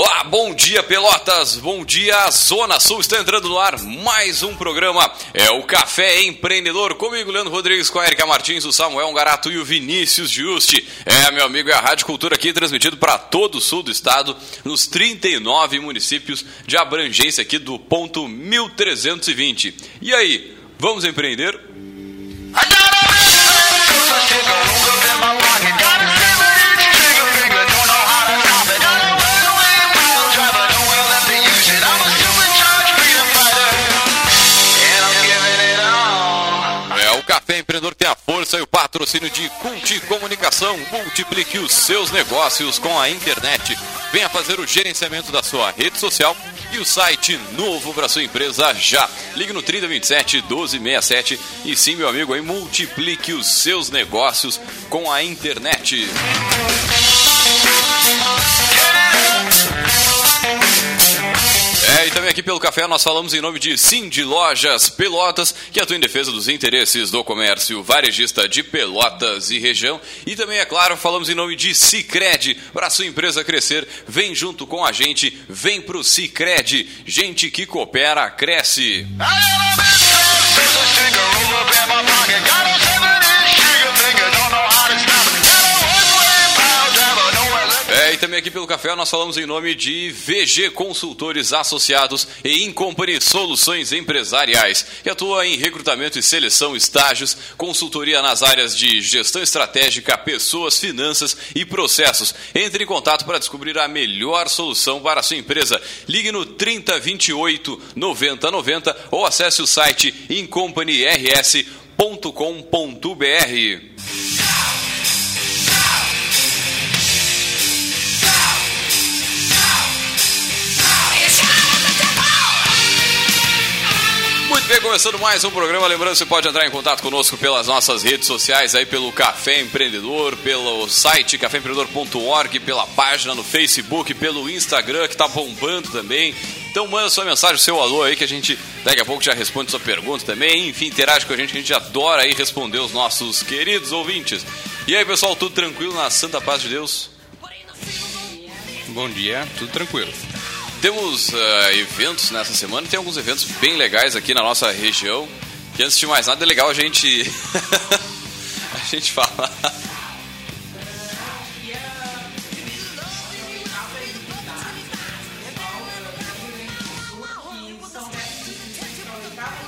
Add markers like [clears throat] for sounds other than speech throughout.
Olá, bom dia Pelotas, bom dia Zona Sul, está entrando no ar mais um programa, é o Café Empreendedor, comigo Leandro Rodrigues, com a Erika Martins, o Samuel Garato e o Vinícius Giusti. É, meu amigo, é a Rádio Cultura aqui, transmitido para todo o sul do estado, nos 39 municípios de abrangência aqui do ponto 1320. E aí, vamos empreender? É e o patrocínio de Culti Comunicação. Multiplique os seus negócios com a internet. Venha fazer o gerenciamento da sua rede social e o site novo para sua empresa já. Ligue no 3027 1267 e sim, meu amigo, aí multiplique os seus negócios com a internet. E também aqui pelo café nós falamos em nome de Sim de Lojas Pelotas, que atua em defesa dos interesses do comércio varejista de Pelotas e região. E também, é claro, falamos em nome de Cicred, para sua empresa crescer. Vem junto com a gente, vem pro Cicred. Gente que coopera, cresce. É, e também aqui pelo café nós falamos em nome de VG Consultores Associados e Incompany Soluções Empresariais, que atua em recrutamento e seleção, estágios, consultoria nas áreas de gestão estratégica, pessoas, finanças e processos. Entre em contato para descobrir a melhor solução para a sua empresa. Ligue no 3028 9090 ou acesse o site incompanyrs.com.br. Bem, começando mais um programa. Lembrando, você pode entrar em contato conosco pelas nossas redes sociais, aí pelo Café Empreendedor, pelo site caféempreendedor.org, pela página no Facebook, pelo Instagram, que tá bombando também. Então manda sua mensagem, seu alô aí, que a gente daqui a pouco já responde sua pergunta também. Enfim, interage com a gente, que a gente adora aí responder os nossos queridos ouvintes. E aí, pessoal, tudo tranquilo na Santa Paz de Deus? Bom dia, tudo tranquilo. Temos uh, eventos nessa semana, tem alguns eventos bem legais aqui na nossa região. E antes de mais nada, é legal a gente. [laughs] a gente falar.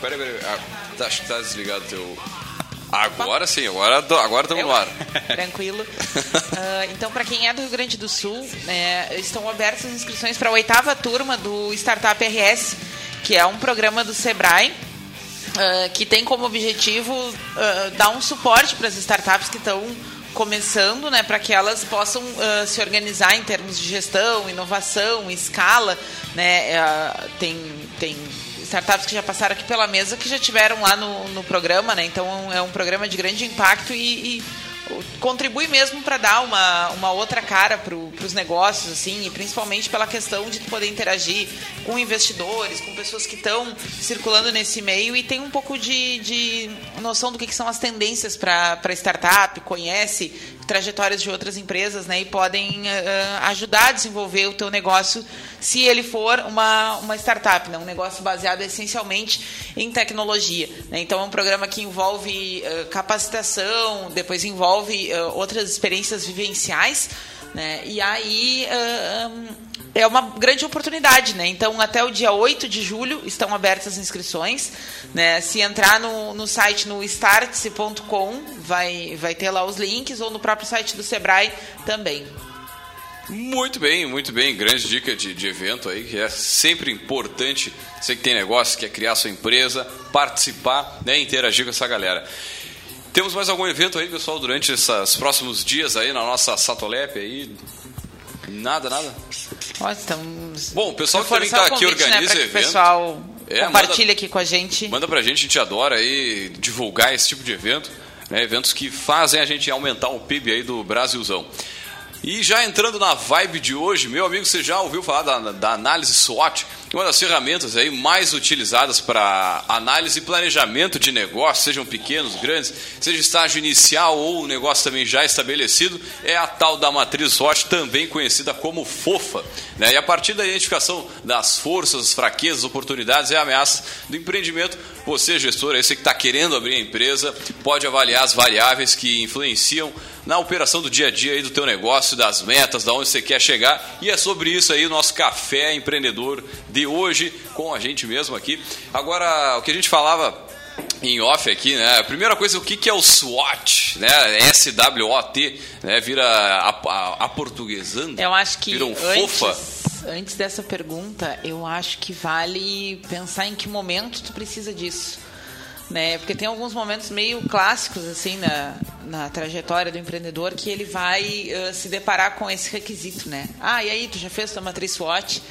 Peraí, peraí. Ah, tá, acho que tá desligado teu. Agora sim, agora agora estamos no ar. [laughs] Tranquilo. Uh, então, para quem é do Rio Grande do Sul, né, estão abertas as inscrições para a oitava turma do Startup RS, que é um programa do Sebrae. Uh, que tem como objetivo uh, dar um suporte para as startups que estão começando, né, para que elas possam se organizar em termos de gestão, inovação, escala, né, tem tem startups que já passaram aqui pela mesa que já tiveram lá no, no programa, né? Então é um programa de grande impacto e, e contribui mesmo para dar uma, uma outra cara para os negócios, assim, e principalmente pela questão de poder interagir com investidores, com pessoas que estão circulando nesse meio e tem um pouco de, de noção do que, que são as tendências para startup, conhece trajetórias de outras empresas, né, e podem uh, ajudar a desenvolver o teu negócio se ele for uma, uma startup, né, um negócio baseado essencialmente em tecnologia. Né? Então é um programa que envolve uh, capacitação, depois envolve uh, outras experiências vivenciais, né? E aí um, é uma grande oportunidade, né? Então, até o dia 8 de julho estão abertas as inscrições. Né? Se entrar no, no site no startse.com, vai, vai ter lá os links, ou no próprio site do Sebrae também. Muito bem, muito bem. Grande dica de, de evento aí, que é sempre importante. Você que tem negócio, quer criar sua empresa, participar, né, interagir com essa galera. Temos mais algum evento aí, pessoal, durante esses próximos dias aí na nossa Satolep aí? Nada, nada? Ó, estamos Bom, o pessoal que também está aqui convite, organiza né, evento. Pessoal É, compartilha manda- aqui com a gente. Manda pra gente, a gente adora aí divulgar esse tipo de evento, né? Eventos que fazem a gente aumentar o PIB aí do Brasilzão. E já entrando na vibe de hoje, meu amigo, você já ouviu falar da, da análise SWOT? Uma das ferramentas aí mais utilizadas para análise e planejamento de negócios, sejam pequenos, grandes, seja estágio inicial ou o negócio também já estabelecido, é a tal da matriz SWOT, também conhecida como FOFA. Né? E a partir da identificação das forças, fraquezas, oportunidades e ameaças do empreendimento, você, gestor, esse que está querendo abrir a empresa, pode avaliar as variáveis que influenciam na operação do dia a dia aí do teu negócio, das metas, da onde você quer chegar. E é sobre isso aí o nosso café empreendedor de hoje com a gente mesmo aqui. Agora, o que a gente falava em off aqui, né? A primeira coisa, o que, que é o SWOT, né? S-W-O-T, né? Vira a, a, a portuguesando. Eu acho que vira um antes, fofa. antes dessa pergunta, eu acho que vale pensar em que momento tu precisa disso. Né? Porque tem alguns momentos meio clássicos assim na, na trajetória do empreendedor que ele vai uh, se deparar com esse requisito, né? Ah, e aí, tu já fez tua matriz SWOT?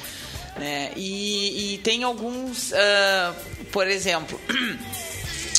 Né? E, e tem alguns, uh, por exemplo,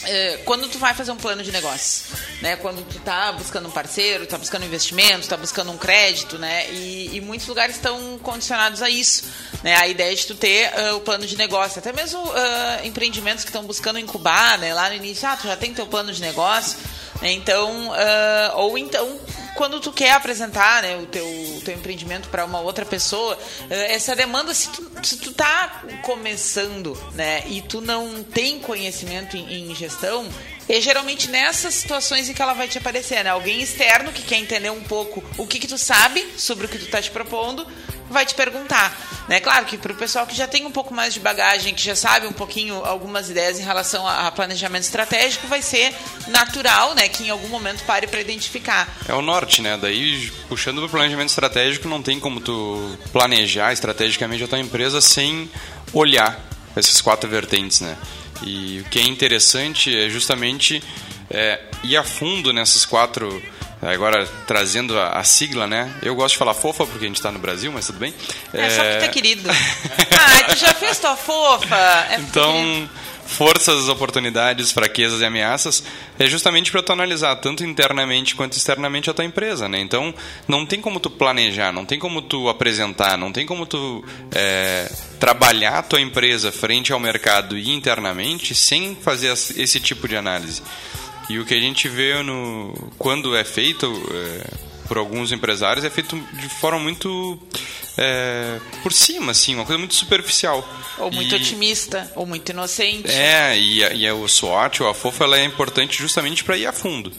é, [clears throat] quando tu vai fazer um plano de negócio, né? Quando tu tá buscando um parceiro, tá buscando investimento, tá buscando um crédito, né? E, e muitos lugares estão condicionados a isso, né? A ideia de tu ter uh, o plano de negócio, até mesmo uh, empreendimentos que estão buscando incubar, né? Lá no início, ah, tu já tem teu plano de negócio? Então, uh, ou então quando tu quer apresentar né, o teu, teu empreendimento para uma outra pessoa, essa demanda, se tu, se tu tá começando né, e tu não tem conhecimento em, em gestão, é geralmente nessas situações em que ela vai te aparecer, né? Alguém externo que quer entender um pouco o que, que tu sabe sobre o que tu tá te propondo, vai te perguntar. Né? Claro que para o pessoal que já tem um pouco mais de bagagem, que já sabe um pouquinho algumas ideias em relação a, planejamento estratégico, vai ser natural né, que em algum momento pare para identificar. É o norte, né? Daí, puxando para o planejamento estratégico, não tem como tu planejar estrategicamente a tua empresa sem olhar essas quatro vertentes, né? E o que é interessante é justamente é, ir a fundo nessas quatro Agora, trazendo a, a, sigla, né? Eu gosto de falar fofa porque a gente está no Brasil, mas tudo bem. É, é... só porque é querido. [laughs] ah, tu já fez tua fofa? É então, forças, oportunidades, fraquezas e ameaças é justamente para tu analisar tanto internamente quanto externamente a tua empresa, né? Então, não tem como tu planejar, não tem como tu apresentar, não tem como tu é, trabalhar a tua empresa frente ao mercado e internamente sem fazer esse tipo de análise. E o que a gente vê no, quando é feito é, por alguns empresários é feito de forma muito é, por cima, assim, uma coisa muito superficial. Ou muito e, otimista, ou muito inocente. É, e, a, e a, o SWOT ou a FOFA ela é importante justamente para ir a fundo.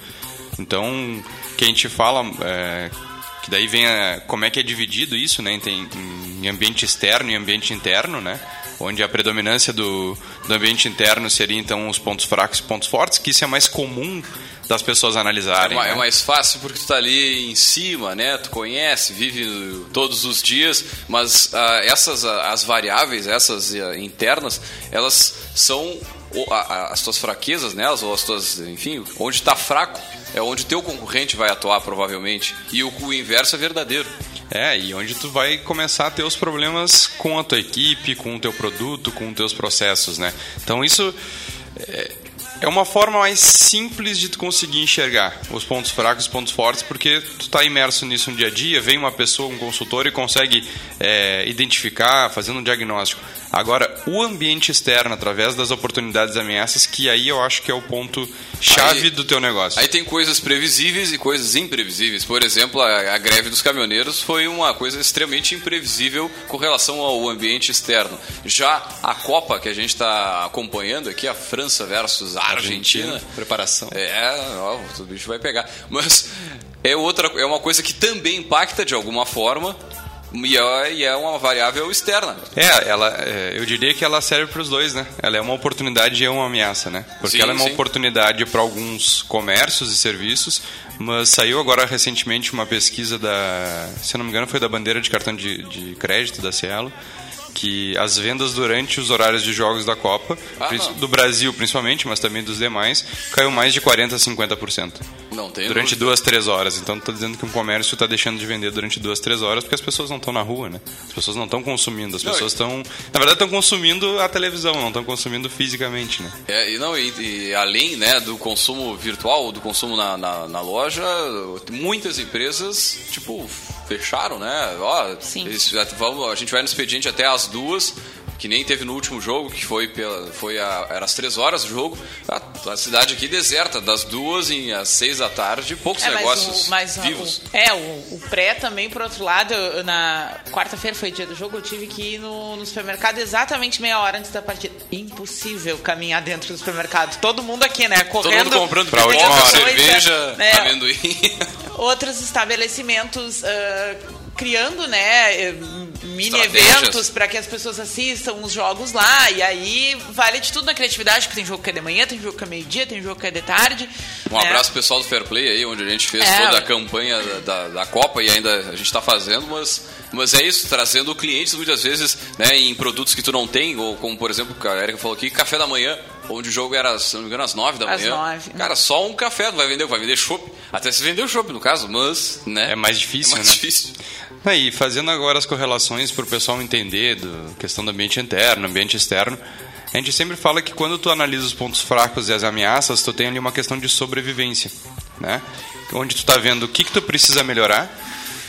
Então, que a gente fala, é, que daí vem a, como é que é dividido isso, né? Tem em ambiente externo e ambiente interno, né? Onde a predominância do, do ambiente interno seria então os pontos fracos e pontos fortes, que isso é mais comum das pessoas analisarem. É, né? é mais fácil porque tu está ali em cima, né? Tu conhece, vive todos os dias, mas uh, essas as variáveis, essas uh, internas, elas são as tuas fraquezas nelas ou as tuas, enfim, onde está fraco é onde teu concorrente vai atuar provavelmente e o, o inverso é verdadeiro. É, e onde tu vai começar a ter os problemas com a tua equipe, com o teu produto, com os teus processos, né? Então isso é, é uma forma mais simples de tu conseguir enxergar os pontos fracos e os pontos fortes, porque tu está imerso nisso no dia a dia, vem uma pessoa, um consultor e consegue é, identificar, fazendo um diagnóstico. Agora, o ambiente externo, através das oportunidades e ameaças, que aí eu acho que é o ponto chave aí, do teu negócio. Aí tem coisas previsíveis e coisas imprevisíveis. Por exemplo, a, a, greve dos caminhoneiros foi uma coisa extremamente imprevisível com relação ao ambiente externo. Já a Copa que a gente está acompanhando aqui, a França versus a Argentina. Argentina preparação. É, ó, o bicho vai pegar. Mas é outra, é uma coisa que também impacta de alguma forma e é, é uma variável externa. É, ela, é, eu diria que ela serve para os dois, né? Ela é uma oportunidade e é uma ameaça, né? Porque sim, ela é uma sim. oportunidade para alguns comércios e serviços, mas saiu agora recentemente uma pesquisa da, se não me engano, foi da bandeira de cartão de, de crédito da Cielo, que as vendas durante os horários de jogos da Copa, ah, do Brasil principalmente, mas também dos demais, caiu mais de 40% a 50%. Não tem Durante dúvida. duas, três horas. Então está dizendo que um comércio está deixando de vender durante duas, três horas porque as pessoas não estão na rua, né? As pessoas não estão consumindo, as não, pessoas estão... Na verdade estão consumindo a televisão, não estão consumindo fisicamente, né? É, e, não, e, e, além né, do consumo virtual, do consumo na, na, na loja, muitas empresas, tipo, fecharam, né? Ó, Sim. Eles, vamos, a gente vai no expediente até as duas, que nem teve no último jogo, que foi pela, foi a, era às três horas do jogo, a, a cidade aqui deserta, das duas em às seis da tarde, poucos É, mas negócios o- mas o- vivos. é, o, o pré também, por outro lado, eu- na quarta-feira foi dia do jogo, eu tive que ir no, no supermercado exatamente meia hora antes da partida. Impossível caminhar dentro do supermercado. Todo mundo aqui, né? Todo Correndo. mundo comprando pra última hora. cerveja, É. amendoim. Outros estabelecimentos ah, criando, né, eh, mini eventos para que as pessoas assistam os jogos lá. E aí vale de tudo na criatividade, porque tem jogo que é de manhã, tem jogo que é meio-dia, tem jogo que é de tarde. Um né? abraço pessoal do Fair Play aí, onde a gente fez É. toda a campanha da, da, da Copa e ainda a gente está fazendo, mas, mas é isso, trazendo clientes muitas vezes né, em produtos que tu não tem, ou como por exemplo, a Erika falou aqui, café da manhã, onde o jogo era, se não me engano, às 9 da Às manhã. nove. Cara, só um café tu vai vender, vai vender chopp. Até se vender o chopp, no caso, mas, né? É mais difícil, é mais né? difícil. Aí, fazendo agora as correlações para o pessoal entender do questão do ambiente interno, ambiente externo, a gente sempre fala que quando tu analisa os pontos fracos e as ameaças, tu tem ali uma questão de sobrevivência, né? Onde tu está vendo o que, que tu precisa melhorar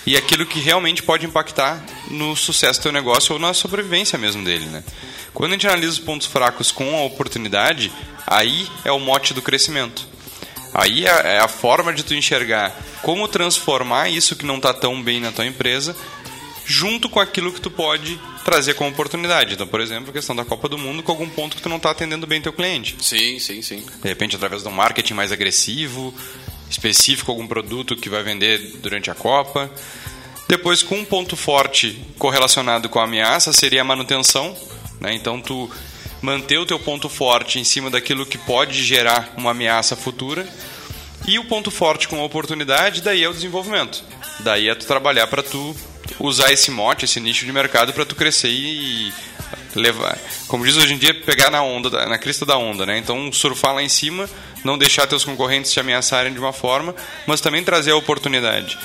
e aquilo que realmente pode impactar no sucesso do teu negócio ou na sobrevivência mesmo dele, né? Quando a gente analisa os pontos fracos com a oportunidade, aí é o mote do crescimento. Aí é é a forma de tu enxergar como transformar isso que não está tão bem na tua empresa junto com aquilo que tu pode trazer como oportunidade. Então, por exemplo, a questão da Copa do Mundo com algum ponto que tu não está atendendo bem teu cliente. Sim, sim, sim. De repente, através de um marketing mais agressivo, específico, algum produto que vai vender durante a Copa. Depois, com um ponto forte correlacionado com a ameaça, seria a manutenção. Né? Então, tu manter o teu ponto forte em cima daquilo que pode gerar uma ameaça futura. E o ponto forte com a oportunidade, daí é o desenvolvimento. Daí é tu trabalhar para tu usar esse mote, esse nicho de mercado para tu crescer e levar, como diz hoje em dia, pegar na onda, da- na crista da onda, né? Então surfar lá em cima, não deixar teus concorrentes te ameaçarem de uma forma, mas também trazer a oportunidade.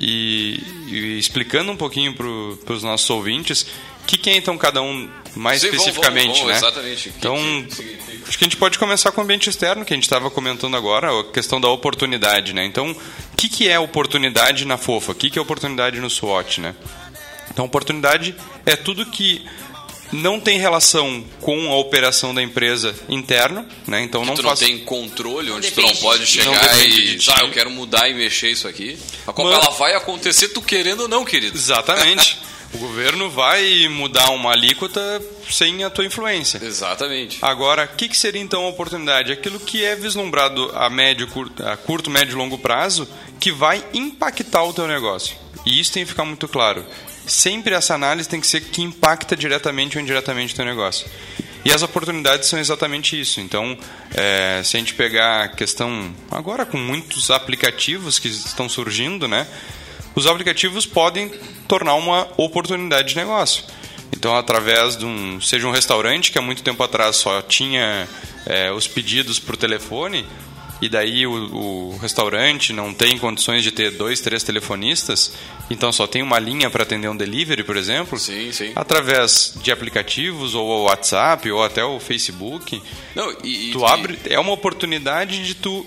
E, e explicando um pouquinho para os nossos ouvintes, que, que é então cada um mais Sim, especificamente, vamos, né? vamos, exatamente. Então, que acho que a gente pode começar com o ambiente externo, que a gente estava comentando agora, a questão da oportunidade, né? Então, o que, que é oportunidade na FOFA? O que, que é oportunidade no SWOT, né? Então, oportunidade é tudo que não tem relação com a operação da empresa interno, né? Então, Que não tu faz... não tem controle, onde tu Depende não pode. Não chegar depende e ah, eu quero mudar e mexer isso aqui. A Copa Mas- ela vai acontecer tu querendo ou não, querido. Exatamente. [laughs] o governo vai mudar uma alíquota sem a tua influência. Exatamente. Agora, o que, que seria então a oportunidade? Aquilo que é vislumbrado a médio, curto, a curto, médio e longo prazo que vai impactar o teu negócio. E isso tem que ficar muito claro. Sempre essa análise tem que ser que impacta diretamente ou indiretamente o teu negócio. E as oportunidades são exatamente isso. Então, é, se a gente pegar a questão agora com muitos aplicativos que estão surgindo, né? Os aplicativos podem tornar uma oportunidade de negócio. Então, através de um, seja um restaurante que há muito tempo atrás só tinha é, os pedidos por telefone, e daí o, o restaurante não tem condições de ter dois, três telefonistas, então só tem uma linha para atender um delivery, por exemplo. Sim, sim. Através de aplicativos, ou o WhatsApp, ou até o Facebook, Não, e, e- tu abre, é uma oportunidade de tu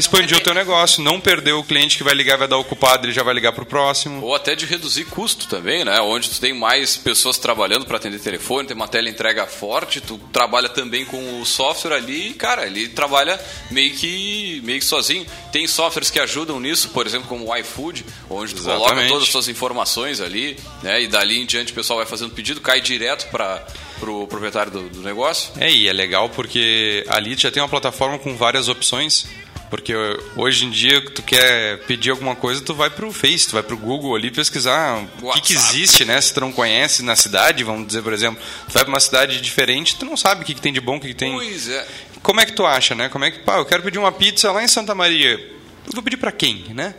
expandir o teu negócio, não perder o cliente que vai ligar, vai dar ocupado, ele já vai ligar pro próximo. Ou até de reduzir custo também, né? Onde tu tem mais pessoas trabalhando para atender telefone, tem uma tela entrega forte, tu trabalha também com o software ali, e, cara, ele trabalha meio que meio que sozinho. Tem softwares que ajudam nisso, por exemplo, como o iFood, onde tu coloca Exatamente. todas as suas informações ali, né? E dali em diante o pessoal vai fazendo pedido, cai direto para pro proprietário do, do negócio. É, e é legal porque ali já tem uma plataforma com várias opções. Porque hoje em dia, tu quer pedir alguma coisa, tu vai pro Face, tu vai pro Google ali pesquisar o que, que existe, né? Se tu não conhece na cidade, vamos dizer, por exemplo, tu vai pra uma cidade diferente, tu não sabe o que, que tem de bom, o que, que tem. Pois é. Como é que tu acha, né? Como é que, pá, eu quero pedir uma pizza lá em Santa Maria. Eu vou pedir pra quem, né?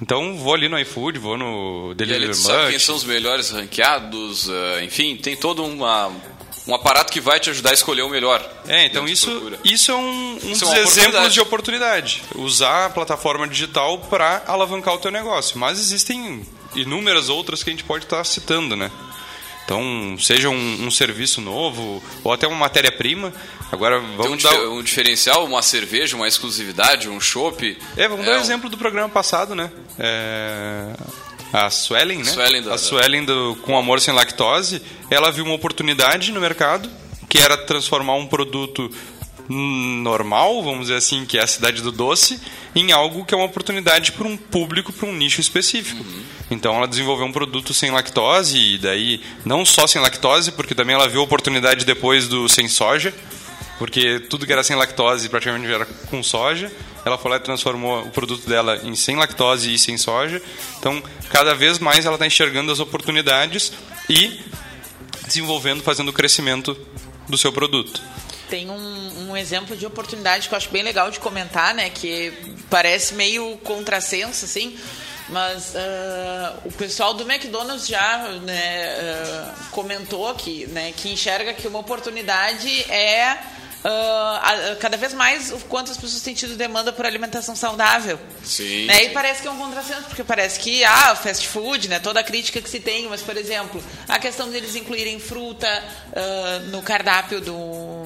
Então vou ali no iFood, vou no Delivery sabe quem são os melhores ranqueados, eh, enfim, tem todo uma, um aparato que vai te ajudar a escolher o melhor. É, então isso, procura. isso é um, um Isso dos é exemplos de oportunidade. Usar a plataforma digital para alavancar o teu negócio. Mas existem inúmeras outras que a gente pode estar citando, né? Então, seja um, um serviço novo ou até uma matéria-prima. Agora, Tem um, vamos dar... um diferencial, uma cerveja, uma exclusividade, um chopp. É, vamos dar É o um- exemplo do programa passado, né? É, a Suelen, né? Suelen do- a Suelen do, com amor sem lactose, ela viu uma oportunidade no mercado, que era transformar um produto normal, vamos dizer assim, que é a cidade do doce, em algo que é uma oportunidade para um público, para um nicho específico. Então ela desenvolveu um produto sem lactose, e daí não só sem lactose, porque também ela viu a oportunidade depois do sem soja, porque tudo que era sem lactose praticamente era com soja. Ela foi lá e transformou o produto dela em sem lactose e sem soja. Então, cada vez mais ela está enxergando as oportunidades e desenvolvendo, fazendo o crescimento do seu produto. Tem um, um exemplo de oportunidade que eu acho bem legal de comentar, né? Que parece meio contrassenso, assim. Mas ah, o pessoal do McDonald's já né, ah, comentou aqui, né? Que enxerga que uma oportunidade é a- cada vez mais o quanto as pessoas têm tido demanda por alimentação saudável. Sim. Né? E parece que é um contrassenso, porque parece que, ah, fast food, né? Toda a crítica que se tem, mas, por exemplo, a questão deles incluírem fruta ah, no cardápio do-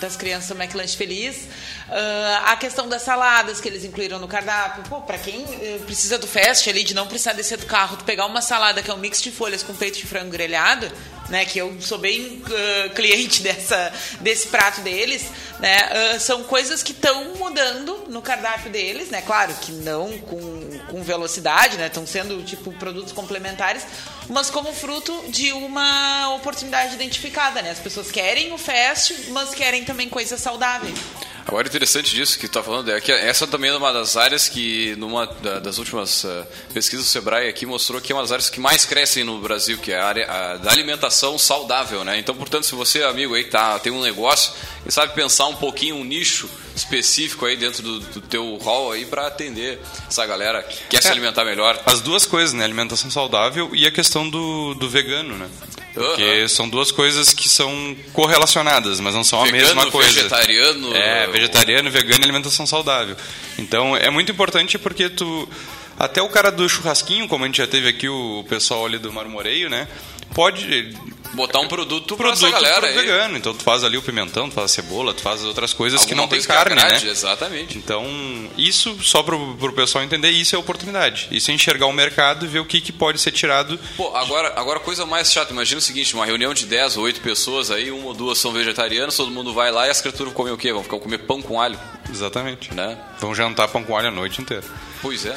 das crianças do McLanche Feliz, ah, a questão das saladas que eles incluíram no cardápio. Pô, pra quem eh, precisa do fast ali, de não precisar descer do carro, tu pegar uma salada que é um mix de folhas com peito de frango grelhado, né, que eu sou bem ah, cliente [laughs] dessa, desse prato deles, né, ah, são coisas que estão mudando no cardápio deles, né, claro que não com, com velocidade, né, estão sendo tipo produtos complementares, mas como fruto de uma oportunidade identificada, né, as pessoas querem o fast, mas querem também coisas saudáveis. Agora, interessante disso que tu está falando é que essa também é uma das áreas que, numa da- das últimas eh, pesquisas do Sebrae aqui, mostrou que é uma das áreas que mais crescem no Brasil, que é a área a, da alimentação saudável, né? Então, portanto, se você, amigo, aí tá, tem um negócio e sabe pensar um pouquinho, um nicho específico aí dentro do, do teu hall aí para atender essa galera que quer se É. alimentar melhor. As duas coisas, né? Alimentação saudável e a questão do, do vegano, né? Porque Aham. são duas coisas que são correlacionadas, mas não são a Vegano, mesma coisa. vegetariano, É, vegetariano, vegano e alimentação saudável. Então é muito importante porque tu. Até o cara do churrasquinho, como a gente já teve aqui o pessoal ali do Marmoreio, né? Pode Botar um produto, pra produto essa galera pro aí. vegano. Então tu faz ali o pimentão, tu faz a cebola, tu faz outras coisas que Alguma não tem coisa que carne, agrade, né? Exatamente. Então, isso, só pro, pro pessoal entender, isso é oportunidade. Isso é enxergar o mercado e ver o que, que pode ser tirado. Pô, agora, agora coisa mais chata, imagina o seguinte, uma reunião de 10 ou 8 pessoas aí, uma ou duas são vegetarianas, todo mundo vai lá e as criaturas comem o quê? Vão ficar comer pão com alho, Exatamente. né? Vão jantar pão com alho a noite inteira. Pois é.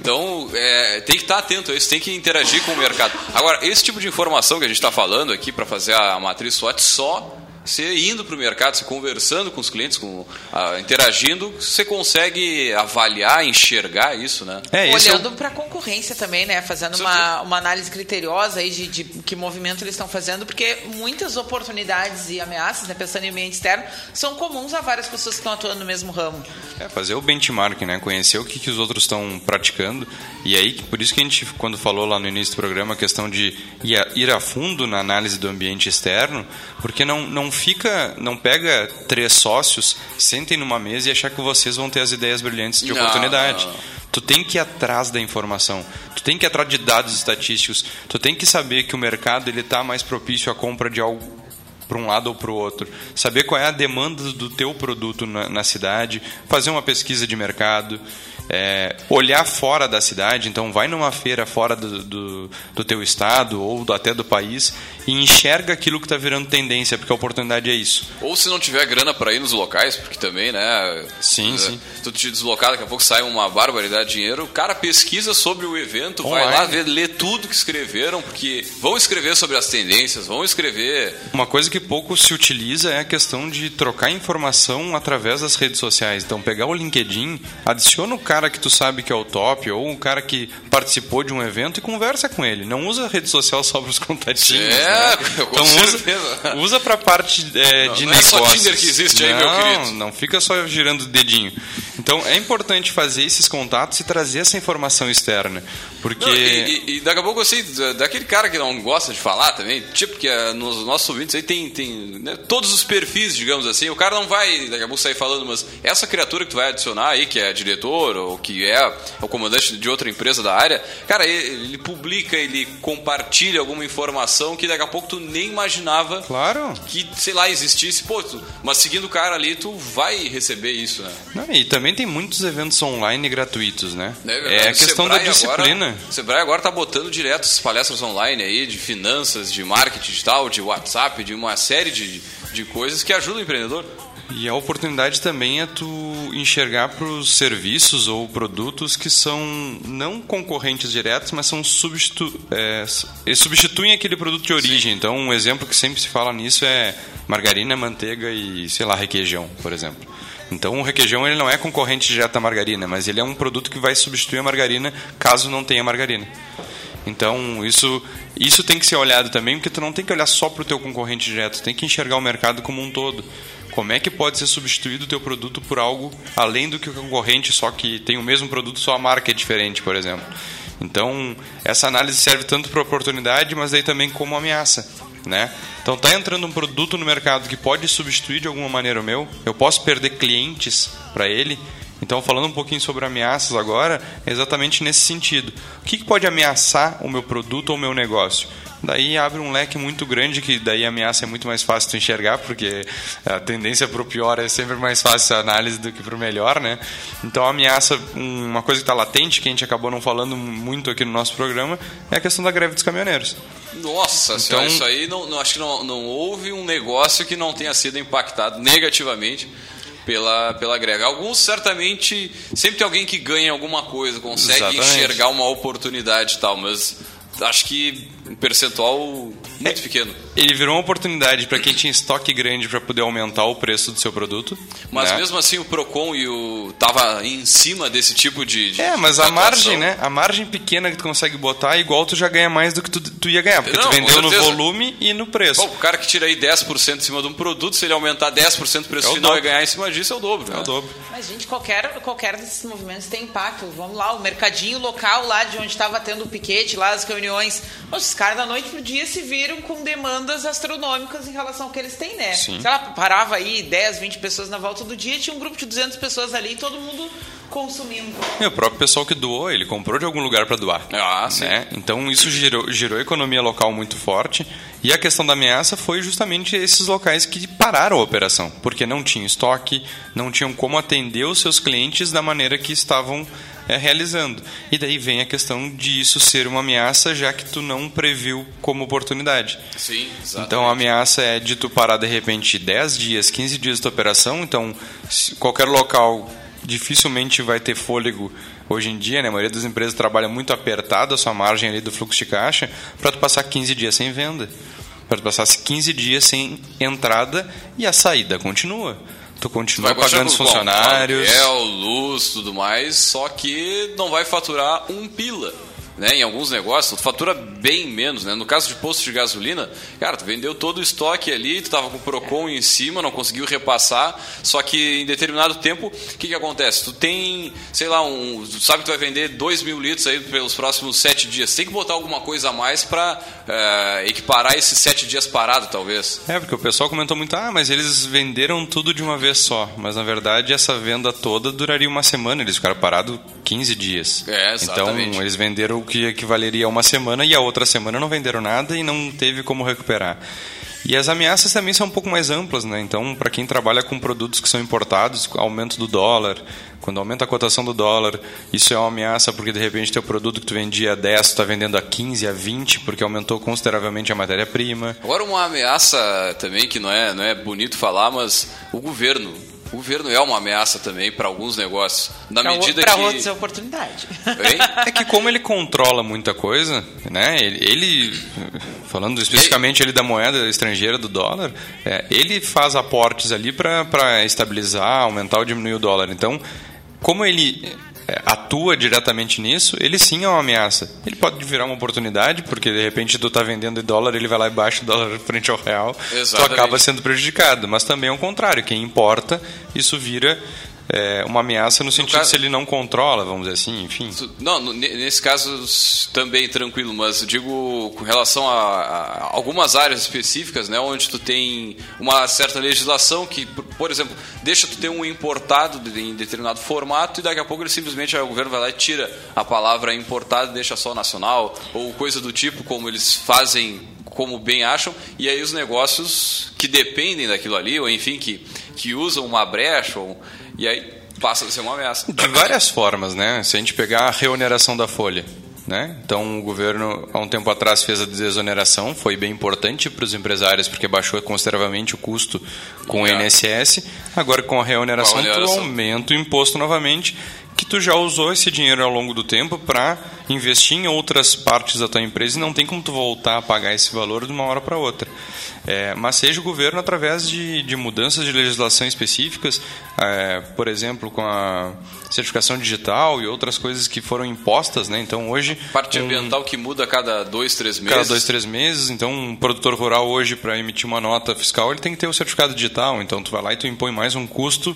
Então, é, tem que estar atento a isso, tem que interagir com o mercado. Agora, esse tipo de informação que a gente está falando aqui para fazer a matriz SWOT só você indo para o mercado, você conversando com os clientes, com, ah, interagindo, você consegue avaliar, enxergar isso, né? É, é Olhando para a concorrência também, né? Fazendo uma, certeza. uma análise criteriosa aí de, de que movimento eles estão fazendo, porque muitas oportunidades e ameaças, né, pensando em ambiente externo, são comuns a várias pessoas que estão atuando no mesmo ramo. É, fazer o benchmark, né? Conhecer o que, que os outros estão praticando. E aí, por isso que a gente, quando falou lá no início do programa, a questão de ir a, ir a fundo na análise do ambiente externo, porque não, não fica, não pega três sócios, sentem numa mesa e achar que vocês vão ter as ideias brilhantes de Não, oportunidade. não, não. Tu tem que ir atrás da informação. Tu tem que ir atrás de dados estatísticos. Tu tem que saber que o mercado ele está mais propício à compra de algo para um lado ou para o outro. Saber qual é a demanda do teu produto na, na cidade. Fazer uma pesquisa de mercado. É, olhar fora da cidade. Então, vai numa feira fora do, do, do teu estado ou do- até do país e enxerga aquilo que está virando tendência, porque a oportunidade é isso. Ou se não tiver grana para ir nos locais, porque também, né? Sim, é, sim. Tu te deslocar, daqui a pouco sai uma barbaridade de dinheiro. O cara pesquisa sobre o evento, vai Online. lá ver, lê tudo que escreveram, porque vão escrever sobre as tendências, vão escrever. Uma coisa que pouco se utiliza é a questão de trocar informação através das redes sociais. Então, pegar o LinkedIn, adiciona o cara que tu sabe que é o top ou um cara que participou de um evento e conversa com ele. Não usa a rede social só para os contatinhos. É, né? com Então, usa, certeza. usa para parte é, Não, de não é só negócios. Tinder que existe aí, não, meu querido. Não, fica só girando o dedinho. Então, é importante fazer esses contatos e trazer essa informação externa. Porque... Não, e, e- e daqui a pouco eu sei, da- daquele cara que não gosta de falar também, tipo que é, nos nossos ouvintes aí tem, tem né, todos os perfis, digamos assim. O cara não vai daqui a pouco sair falando, mas essa criatura que tu vai adicionar aí, que é diretor ou que é o comandante de outra empresa da área, cara, ele, ele publica, ele compartilha alguma informação que daqui a pouco tu nem imaginava Claro. que, sei lá, existisse. Pô, tu- mas seguindo o cara ali, tu vai receber isso, né? Não, e também tem muitos eventos online gratuitos, né? É, é a questão Sebrae da disciplina. Agora, o Sebrae agora está botando direto as palestras online aí de finanças, de marketing digital, de WhatsApp, de uma série de, de coisas que ajudam o empreendedor. E a oportunidade também é tu enxergar para os serviços ou produtos que são não concorrentes diretos, mas são substitu é, substituem aquele produto de origem. Sim. Então, um exemplo que sempre se fala nisso é margarina, manteiga e, sei lá, requeijão, por exemplo. Então, o requeijão ele não é concorrente direto da margarina, mas ele é um produto que vai substituir a margarina caso não tenha margarina. Então, isso, isso tem que ser olhado também, porque tu não tem que olhar só para o teu concorrente direto, tem que enxergar o mercado como um todo. Como é que pode ser substituído o teu produto por algo além do que o concorrente, só que tem o mesmo produto, só a marca é diferente, por exemplo. Então, essa análise serve tanto para oportunidade, mas aí também como ameaça. Né? Então, está entrando um produto no mercado que pode substituir de alguma maneira o meu, eu posso perder clientes para ele. Então, falando um pouquinho sobre ameaças agora, é exatamente nesse sentido. O que, que pode ameaçar o meu produto ou o meu negócio? daí abre um leque muito grande que daí a ameaça é muito mais fácil de enxergar, porque a tendência para o pior é sempre mais fácil a análise do que para o melhor, né? Então a ameaça, uma coisa que está latente, que a gente acabou não falando muito aqui no nosso programa, é a questão da greve dos caminhoneiros. Nossa então, senhora, isso aí não, não acho que não, não houve um negócio que não tenha sido impactado negativamente pela, pela greve. Alguns certamente sempre tem alguém que ganha alguma coisa, consegue Exatamente. enxergar uma oportunidade e tal, mas acho que um percentual muito é, pequeno. Ele virou uma oportunidade para quem tinha estoque grande para poder aumentar o preço do seu produto. Mas né? mesmo assim o Procon e o tava em cima desse tipo de, de É, mas a margem, né? A margem pequena que tu consegue botar, igual tu já ganha mais do que tu, tu ia ganhar, porque Não, tu vendeu no volume e no preço. Bom, o cara que tira aí 10% em cima de um produto, se ele aumentar 10% o preço é final e ganhar em cima disso, é o dobro. É né? o dobro. Mas gente, qualquer qualquer desses movimentos tem impacto. Vamos lá, o mercadinho local lá de onde estava tendo o piquete, lá as reuniões, os caras da noite pro dia se viram com demandas astronômicas em relação ao que eles têm, né? Sim. Se ela parava aí 10, 20 pessoas na volta do dia, tinha um grupo de 200 pessoas ali e todo mundo consumindo. E o próprio pessoal que doou, ele comprou de algum lugar para doar. Ah, sim. Né? Então isso gerou, gerou economia local muito forte. E a questão da ameaça foi justamente esses locais que pararam a operação, porque não tinham estoque, não tinham como atender os seus clientes da maneira que estavam é, realizando. E daí vem a questão de isso ser uma ameaça, já que tu não previu como oportunidade. Sim, exatamente. Então a ameaça é de tu parar de repente 10 dias, 15 dias de operação, então qualquer local dificilmente vai ter fôlego hoje em dia, né? A maioria das empresas trabalha muito apertado a sua margem ali do fluxo de caixa para tu passar 15 dias sem venda. Para tu passar 15 dias sem entrada e a saída continua. Tu continua pagando os funcionários. Aluguel, luz, tudo mais, só que não vai faturar um pila né, em alguns negócios, tu fatura bem menos, né? No caso de posto de gasolina, cara, tu vendeu todo o estoque ali, tu tava com o Procon em cima, não conseguiu repassar, só que em determinado tempo, o que que acontece? Tu tem, sei lá, um, tu sabe que tu vai vender 2 mil litros aí pelos próximos 7 dias, tem que botar alguma coisa a mais para é, equiparar esses 7 dias parado, talvez. É, porque o pessoal comentou muito, ah, mas eles venderam tudo de uma vez só, mas na verdade essa venda toda duraria uma semana, eles ficaram parados 15 dias. É, exatamente. Então eles venderam que equivaleria a uma semana e a outra semana não venderam nada e não teve como recuperar. E as ameaças também são um pouco mais amplas, né? Então, para quem trabalha com produtos que são importados, aumento do dólar, quando aumenta a cotação do dólar, isso é uma ameaça porque de repente teu produto que tu vendia a 10, tu está vendendo a 15, a 20, porque aumentou consideravelmente a matéria-prima. Agora uma ameaça também que não é, não é bonito falar, mas o governo o governo é uma ameaça também para alguns negócios, na pra medida pra que... Para outros é oportunidade. Hein? [laughs] É que como ele controla muita coisa, né? Ele, ele falando especificamente ele da moeda estrangeira, do dólar, é, ele faz aportes ali para estabilizar, aumentar ou diminuir o dólar. Então, como ele é, atua diretamente nisso, ele sim é uma ameaça. Ele pode virar uma oportunidade, porque de repente tu está vendendo em dólar, ele vai lá e baixa o dólar [laughs] frente ao real, Exatamente. tu acaba sendo prejudicado. Mas também é o contrário, quem importa, isso vira é, uma ameaça no sentido no caso, se ele não controla, vamos dizer assim, enfim. Não, nesse caso também tranquilo, mas digo com relação a, a, algumas áreas específicas, né, onde tu tem uma certa legislação que, por exemplo, deixa tu ter um importado em determinado formato e daqui a pouco ele simplesmente o governo vai lá e tira a palavra importado e deixa só nacional ou coisa do tipo como eles fazem como bem acham, e aí os negócios que dependem daquilo ali, ou enfim, que, que usam uma brecha, ou, e aí passa a ser uma ameaça. De várias formas, né? Se a gente pegar a reoneração da folha, né? Então, o governo, há um tempo atrás, fez a desoneração, foi bem importante para os empresários, porque baixou consideravelmente o custo com o É. INSS. Agora, com a reoneração, tu aumenta o imposto novamente, que tu já usou esse dinheiro ao longo do tempo para investir em outras partes da tua empresa e não tem como tu voltar a pagar esse valor de uma hora para outra. É, mas seja o governo através de, de mudanças de legislação específicas, é, por exemplo, com a certificação digital e outras coisas que foram impostas, né? Então hoje Parte um- ambiental que muda a cada dois, três meses. cada dois, três meses. Então, um produtor rural hoje, para emitir uma nota fiscal, ele tem que ter o certificado digital. Então, tu vai lá e tu impõe mais um custo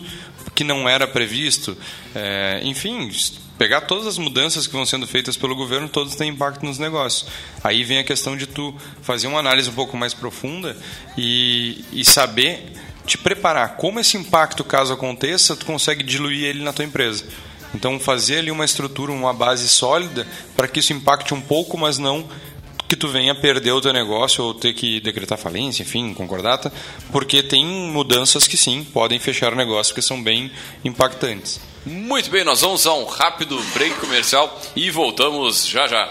que não era previsto. É, enfim, pegar todas as mudanças que vão sendo feitas pelo governo, todos têm impacto nos negócios. Aí vem a questão de tu fazer uma análise um pouco mais profunda e, e saber te preparar. Como esse impacto, caso aconteça, tu consegue diluir ele na tua empresa. Então, fazer ali uma estrutura, uma base sólida para que isso impacte um pouco, mas não que tu venha perder o teu negócio ou ter que decretar falência, enfim, concordata, porque tem mudanças que sim, podem fechar o negócio, que são bem impactantes. Muito bem, nós vamos a um rápido break comercial e voltamos já já.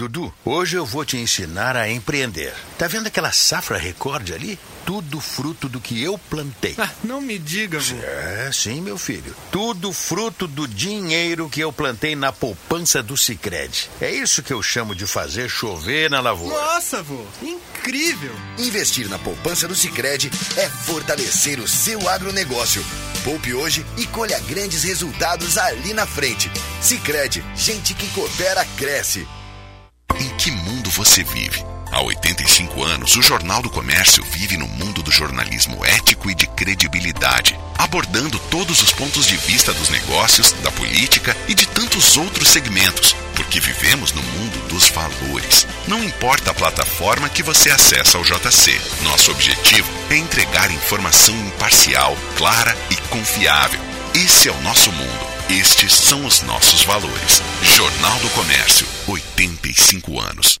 Dudu, hoje eu vou te ensinar a empreender. Tá vendo aquela safra recorde ali? Tudo fruto do que eu plantei. Ah, não me diga, vô. É, sim, meu filho. Tudo fruto do dinheiro que eu plantei na poupança do Sicredi. É isso que eu chamo de fazer chover na lavoura. Nossa, vô. Incrível. Investir na poupança do Sicredi é fortalecer o seu agronegócio. Poupe hoje e colha grandes resultados ali na frente. Sicredi, gente que coopera cresce. Que mundo você vive? Há 85 anos, o Jornal do Comércio vive no mundo do jornalismo ético e de credibilidade, abordando todos os pontos de vista dos negócios, da política e de tantos outros segmentos, porque vivemos no mundo dos valores. Não importa a plataforma que você acessa ao JC, nosso objetivo é entregar informação imparcial, clara e confiável. Esse é o nosso mundo. Estes são os nossos valores. Jornal do Comércio, 85 anos.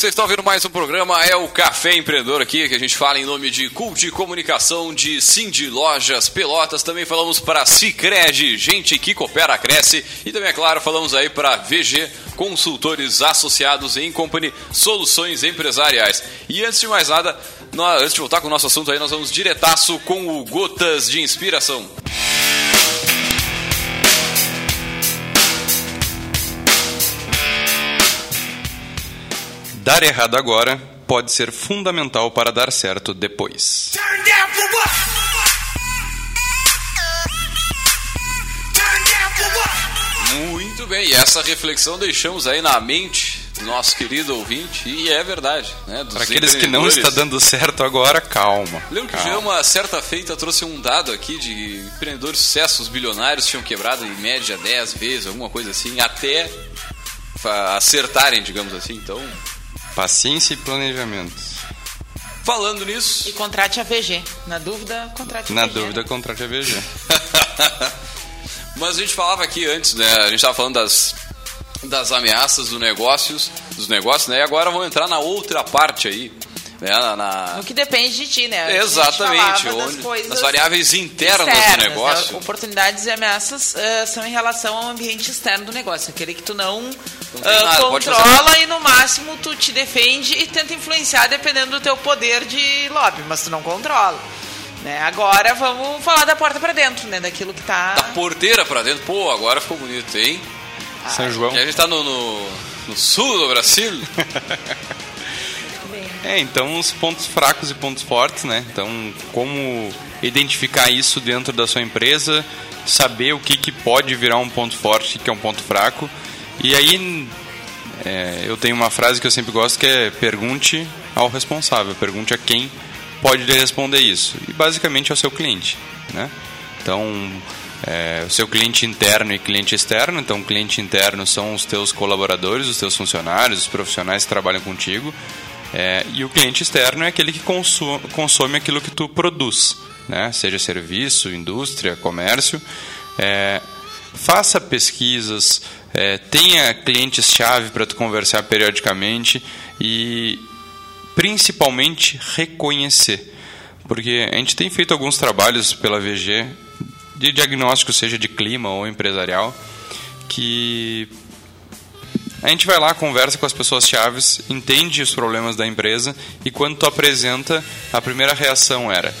Vocês estão ouvindo mais um programa, é o Café Empreendedor aqui, que a gente fala em nome de Cult Comunicação, de Cindy Lojas, Pelotas, também falamos para Cicred, gente que coopera, cresce, e também, é claro, falamos aí para VG, consultores associados em Company, soluções empresariais. E antes de mais nada, nós- antes de voltar com o nosso assunto aí, nós vamos diretaço com o Gotas de Inspiração. Dar errado agora pode ser fundamental para dar certo depois. Muito bem, e essa reflexão deixamos aí na mente do nosso querido ouvinte, e é verdade. Né, para aqueles que não está dando certo agora, calma. Lembro calma. que uma certa feita trouxe um dado aqui de empreendedores de bilionários tinham quebrado em média 10 vezes, alguma coisa assim, até acertarem, digamos assim. Então, paciência e planejamento. Falando nisso. E contrate a VG. Na dúvida, contrate a Na VG. dúvida, contrate a VG. [laughs] Mas a gente falava aqui antes, né? A gente estava falando das, das ameaças do negócios, dos negócios, né? E agora vamos entrar na outra parte aí. Né? Na, na... No que depende de ti, né? Exatamente, onde das, variáveis internas, externas, do negócio. Né? Oportunidades e ameaças uh, são em relação ao ambiente externo do negócio, aquele que tu não, não uh, nada, controla e no máximo tu te defende e tenta influenciar dependendo do teu poder de lobby, mas tu não controla. Né? Agora vamos falar da porta para dentro, né? Daquilo que tá. Da porteira para dentro. Pô, agora ficou bonito, hein? São João. E a gente tá no, no, no sul do Brasil. [laughs] É, então os pontos fracos e pontos fortes, né? Então, como identificar isso dentro da sua empresa, saber o que, que pode virar um ponto forte, que é um ponto fraco. E aí, é, eu tenho uma frase que eu sempre gosto que é pergunte ao responsável, pergunte a quem pode lhe responder isso. E basicamente ao seu cliente, né? Então, é, o seu cliente interno e cliente externo. Então, cliente interno são os teus colaboradores, os teus funcionários, os profissionais que trabalham contigo. É, e o cliente externo é aquele que consome, consome aquilo que tu produz, né? seja serviço, indústria, comércio. É, faça pesquisas, é, tenha clientes-chave para tu conversar periodicamente e principalmente reconhecer. Porque a gente tem feito alguns trabalhos pela VG de diagnóstico, seja de clima ou empresarial, que a gente vai lá, conversa com as pessoas chaves, entende os problemas da empresa e quando tu apresenta, a primeira reação era: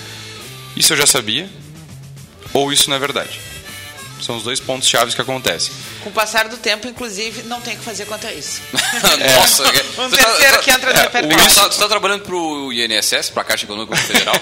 Isso eu já sabia? Ou isso não é verdade? São os dois pontos chaves que acontecem. Com o passar do tempo, inclusive, não tem o que fazer quanto a isso. [laughs] Nossa, [laughs] um terceiro que entra no é, repertório. Tu está tá trabalhando para o INSS, para a Caixa Econômica Federal?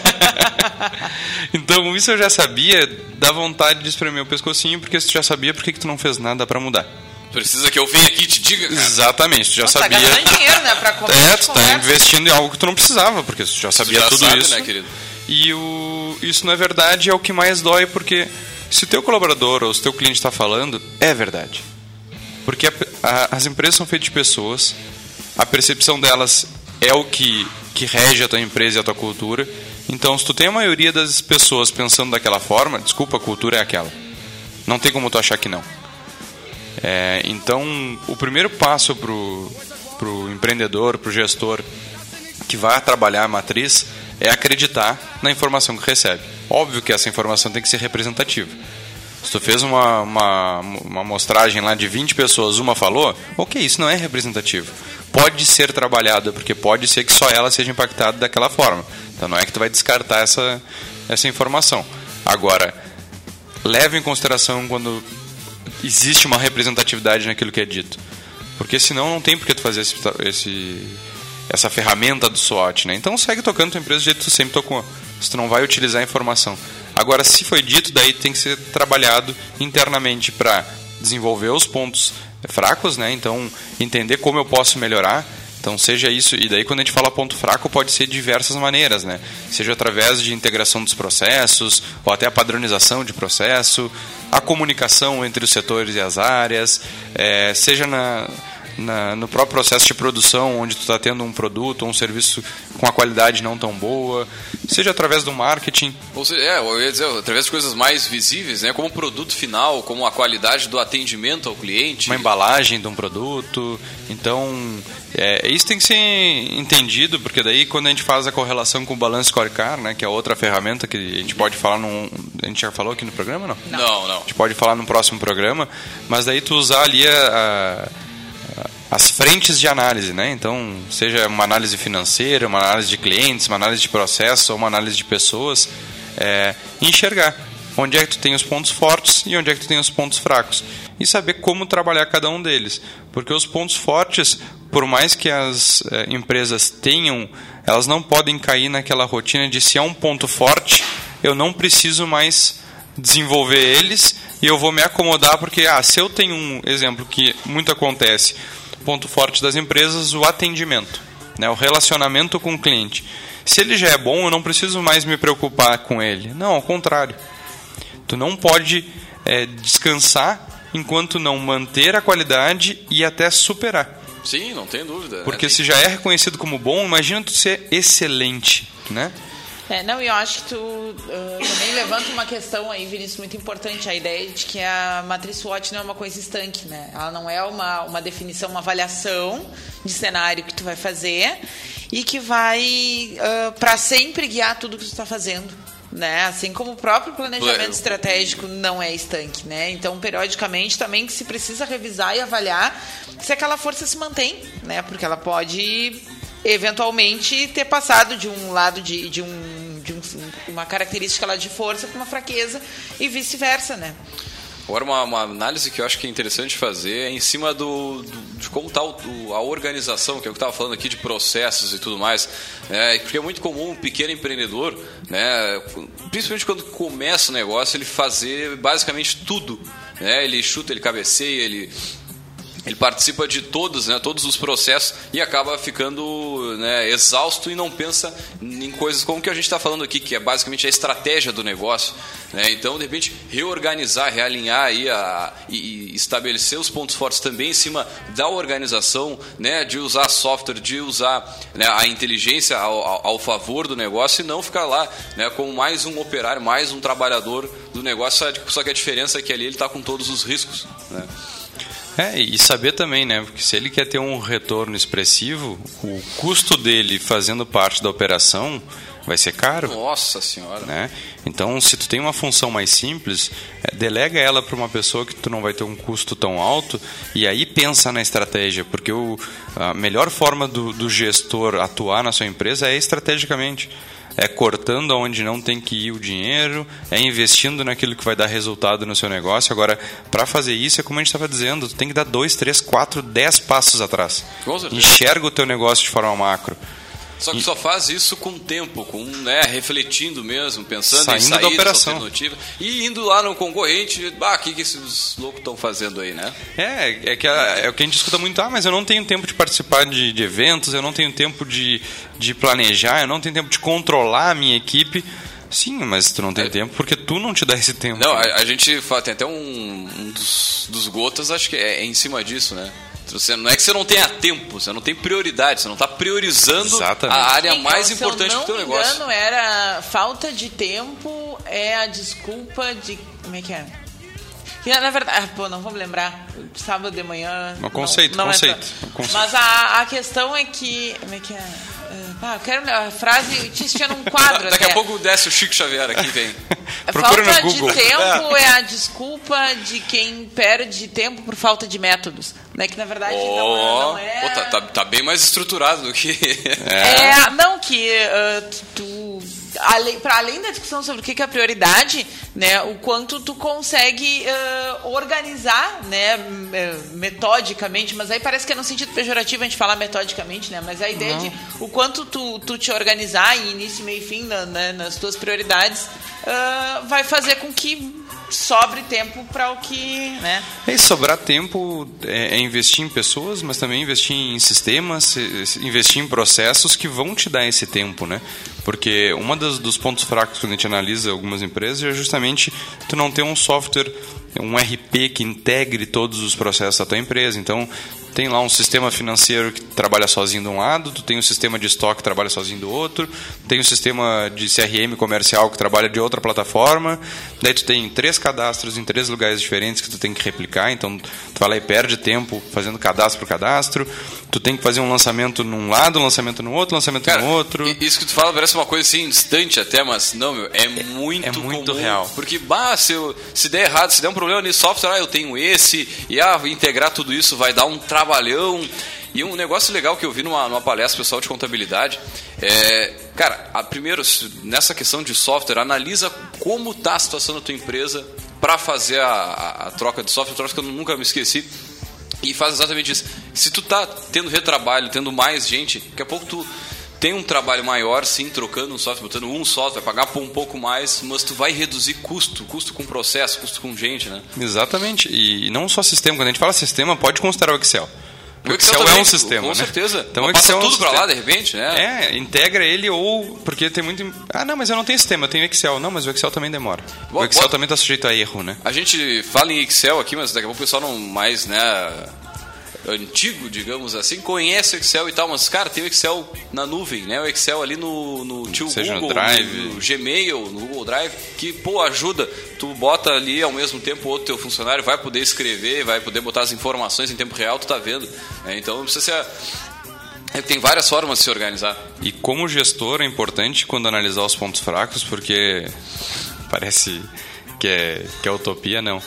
[laughs] então, isso eu já sabia, dá vontade de espremer o pescocinho, porque se tu já sabia, por que, que tu não fez nada para mudar? Precisa que eu venha aqui e te diga, cara. Exatamente, tu já Não, sabia. Tá gastando dinheiro, né? Pra comer, É, tu tá investindo em algo que tu não precisava, porque tu já sabia tu já tudo sabe, isso. né, querido? E o, isso não é verdade, é o que mais dói, porque se o teu colaborador ou se o teu cliente está falando, é verdade. Porque a, a, as empresas são feitas de pessoas, a percepção delas é o que, que rege a tua empresa e a tua cultura. Então, se tu tem a maioria das pessoas pensando daquela forma, desculpa, a cultura é aquela. Não tem como tu achar que não. É, então, o primeiro passo para o empreendedor, para o gestor que vai trabalhar a matriz é acreditar na informação que recebe. Óbvio que essa informação tem que ser representativa. Se tu fez uma, uma, uma amostragem lá de 20 pessoas, uma falou, ok, isso não é representativo. Pode ser trabalhada, porque pode ser que só ela seja impactada daquela forma. Então não é que tu vai descartar essa, essa informação. Agora, leve em consideração quando existe uma representatividade naquilo que é dito. Porque senão não tem por que tu fazer esse, esse, essa ferramenta do SWOT. Né? Então segue tocando tua empresa do jeito que tu sempre tocou. Se tu não vai utilizar a informação. Agora, se foi dito, daí tem que ser trabalhado internamente para desenvolver os pontos fracos, né? Então, entender como eu posso melhorar. Então, seja isso. E daí, quando a gente fala ponto fraco, pode ser de diversas maneiras, né? Seja através de integração dos processos, ou até a padronização de processo, a comunicação entre os setores e as áreas, é, seja na, na, no próprio processo de produção, onde tu está tendo um produto ou um serviço com a qualidade não tão boa, seja através do marketing. Ou seja, é, eu ia dizer, através de coisas mais visíveis, né, como o produto final, como a qualidade do atendimento ao cliente. Uma embalagem de um produto. Então, é, isso tem que ser entendido, porque daí quando a gente faz a correlação com o Balance Scorecard, né, que é outra ferramenta que a gente pode falar num... A gente já falou aqui no programa, não? Não, não. A gente pode falar no próximo programa, mas daí tu usar ali a, a as frentes de análise, né? Então, seja uma análise financeira, uma análise de clientes, uma análise de processo ou uma análise de pessoas, é, enxergar onde é que tu tem os pontos fortes e onde é que tu tem os pontos fracos e saber como trabalhar cada um deles, porque os pontos fortes, por mais que as é, empresas tenham, elas não podem cair naquela rotina de se é um ponto forte, eu não preciso mais desenvolver eles e eu vou me acomodar porque, ah, se eu tenho um exemplo que muito acontece, ponto forte das empresas, o atendimento, né, o relacionamento com o cliente. Se ele já é bom, eu não preciso mais me preocupar com ele. Não, ao contrário. Tu não pode é, descansar enquanto não manter a qualidade e até superar. Sim, não tem dúvida. Porque né? se já é reconhecido como bom, imagina tu ser excelente, né? É, não, e eu acho que tu uh, também levanta uma questão aí, Vinícius, muito importante, a ideia de que a matriz SWOT não é uma coisa estanque, né? Ela não é uma, uma definição, uma avaliação de cenário que tu vai fazer e que vai uh, para sempre guiar tudo que tu está fazendo. Né? Assim como o próprio planejamento estratégico não é estanque, né? Então, periodicamente também que se precisa revisar e avaliar se aquela força se mantém, né? Porque ela pode eventualmente ter passado de um lado de, de, um, de um, uma característica lá de força para uma fraqueza e vice-versa, né? Agora, uma, uma, análise que eu acho que é interessante fazer é em cima do, do de como está a organização, que é o que eu estava falando aqui de processos e tudo mais. Né? Porque é muito comum um pequeno empreendedor, né? principalmente quando começa o negócio, ele fazer basicamente tudo. Né? Ele chuta, ele cabeceia, ele ele participa de todos, né, todos os processos e acaba ficando né, exausto e não pensa em coisas como que a gente está falando aqui, que é basicamente a estratégia do negócio. Né? Então, de repente, reorganizar, realinhar aí a, e, e, estabelecer os pontos fortes também em cima da organização, né, de usar software, de usar né, a inteligência ao, ao, favor do negócio e não ficar lá né, como mais um operário, mais um trabalhador do negócio, só que a diferença é que ali ele está com todos os riscos. Né? É, e saber também, né? Porque se ele quer ter um retorno expressivo, o custo dele fazendo parte da operação vai ser caro. Nossa senhora. Né? Então, se tu tem uma função mais simples, é, delega ela para uma pessoa que tu não vai ter um custo tão alto e aí pensa na estratégia, porque o, a melhor forma do, do gestor atuar na sua empresa é estrategicamente é cortando aonde não tem que ir o dinheiro, é investindo naquilo que vai dar resultado no seu negócio. Agora, para fazer isso, é como a gente estava dizendo, tu tem que dar dois, três, quatro, dez passos atrás. Enxerga o teu negócio de forma macro. Só que e... só faz isso com tempo, com né, refletindo mesmo, pensando Saindo em sair da operação. alternativa e indo lá no concorrente, bah, o que, que esses loucos estão fazendo aí, né? É, é que a, é o que a gente escuta muito, ah, mas eu não tenho tempo de participar de, de eventos, eu não tenho tempo de, de planejar, eu não tenho tempo de controlar a minha equipe. Sim, mas tu não tem é. tempo porque tu não te dá esse tempo. Não, a, a gente fala, tem até um, um dos, dos gotas, acho que é, é em cima disso, né? Você, não é que você não tenha tempo, você não tem prioridade, você não está priorizando Exatamente. a área Sim, mais importante do teu negócio. Se eu não era falta de tempo é a desculpa de... Como é que é? Que, na verdade, ah, pô, não vou me lembrar. Sábado de manhã. Um conceito, não, não conceito, é conceito. Mas a, a questão é que. Como é que é? Ah, eu quero a frase tinha num quadro. [laughs] Daqui até. a pouco desce o Chico Xavier aqui, vem. Procura falta de tempo é. [laughs] é. a desculpa de quem perde tempo por falta de métodos. Né? Que na verdade oh, não, é. Não é... Pô, tá, tá, tá, bem mais estruturado do que. É, é [laughs] não, que uh, tu além, para além da discussão sobre o que é prioridade, né, o quanto tu consegue uh, organizar, né, metodicamente, mas aí parece que é no sentido pejorativo a gente falar metodicamente, né, mas a ideia Não. de o quanto tu, tu te organizar em início, meio e fim na, nas tuas prioridades uh, vai fazer com que sobre tempo para o que. Né? E sobrar tempo é, é, investir em pessoas, mas também investir em sistemas, investir em processos que vão te dar esse tempo, né? Porque das, dos pontos fracos quando a gente analisa algumas empresas é justamente tu não ter um software, um RP que integre todos os processos da tua empresa. Então, tem lá um sistema financeiro que trabalha sozinho de um lado, tu tem um sistema de estoque que trabalha sozinho do outro, tem um sistema de CRM comercial que trabalha de outra plataforma, daí tu tem três cadastros em três lugares diferentes que tu tem que replicar, então tu vai lá e perde tempo fazendo cadastro por cadastro, tu tem que fazer um lançamento num lado, um lançamento no outro, um lançamento Cara, no outro. Isso que tu fala parece uma coisa assim distante até, mas não, meu, é muito É, é muito comum, real. Porque, bah, se, eu, se der errado, se der um problema nesse software, ah, eu tenho esse, e ah, integrar tudo isso vai dar um trabalhão. E um negócio legal que eu vi numa, numa palestra pessoal de contabilidade é, cara, a, primeiro, nessa questão de software, analisa como está a situação da tua empresa para fazer a, a, a, troca de software, troca que eu nunca me esqueci. E faz exatamente isso. Se tu tá tendo retrabalho, tendo mais gente, daqui a pouco tu tem um trabalho maior, sim, trocando um software, botando um software, vai pagar por um pouco mais, mas tu vai reduzir custo, custo com processo, custo com gente, né? Exatamente. E não só sistema. Quando a gente fala sistema, pode considerar o Excel. O Excel, também, é um sistema, com né? certeza. Então Mas o Excel passa é um tudo para lá de repente, né? É, integra ele ou porque tem muito. Ah, não, mas eu não tenho sistema, eu tenho Excel. Não, mas o Excel também demora. Bom, o Excel bota- também está sujeito a erro, né? A gente fala em Excel aqui, mas daqui a pouco o pessoal não mais, né, antigo, digamos assim, conhece o Excel e tal, mas cara, tem o Excel na nuvem, né? O Excel ali no, no tio Seja no Google, Drive. no, no Gmail, no Google Drive, que pô, ajuda. Tu bota ali ao mesmo tempo o outro teu funcionário vai poder escrever, vai poder botar as informações em tempo real, tu tá vendo. né? Então não precisa ser é, tem várias formas de se organizar. E como gestor é importante quando analisar os pontos fracos, porque parece que é, que é utopia, não.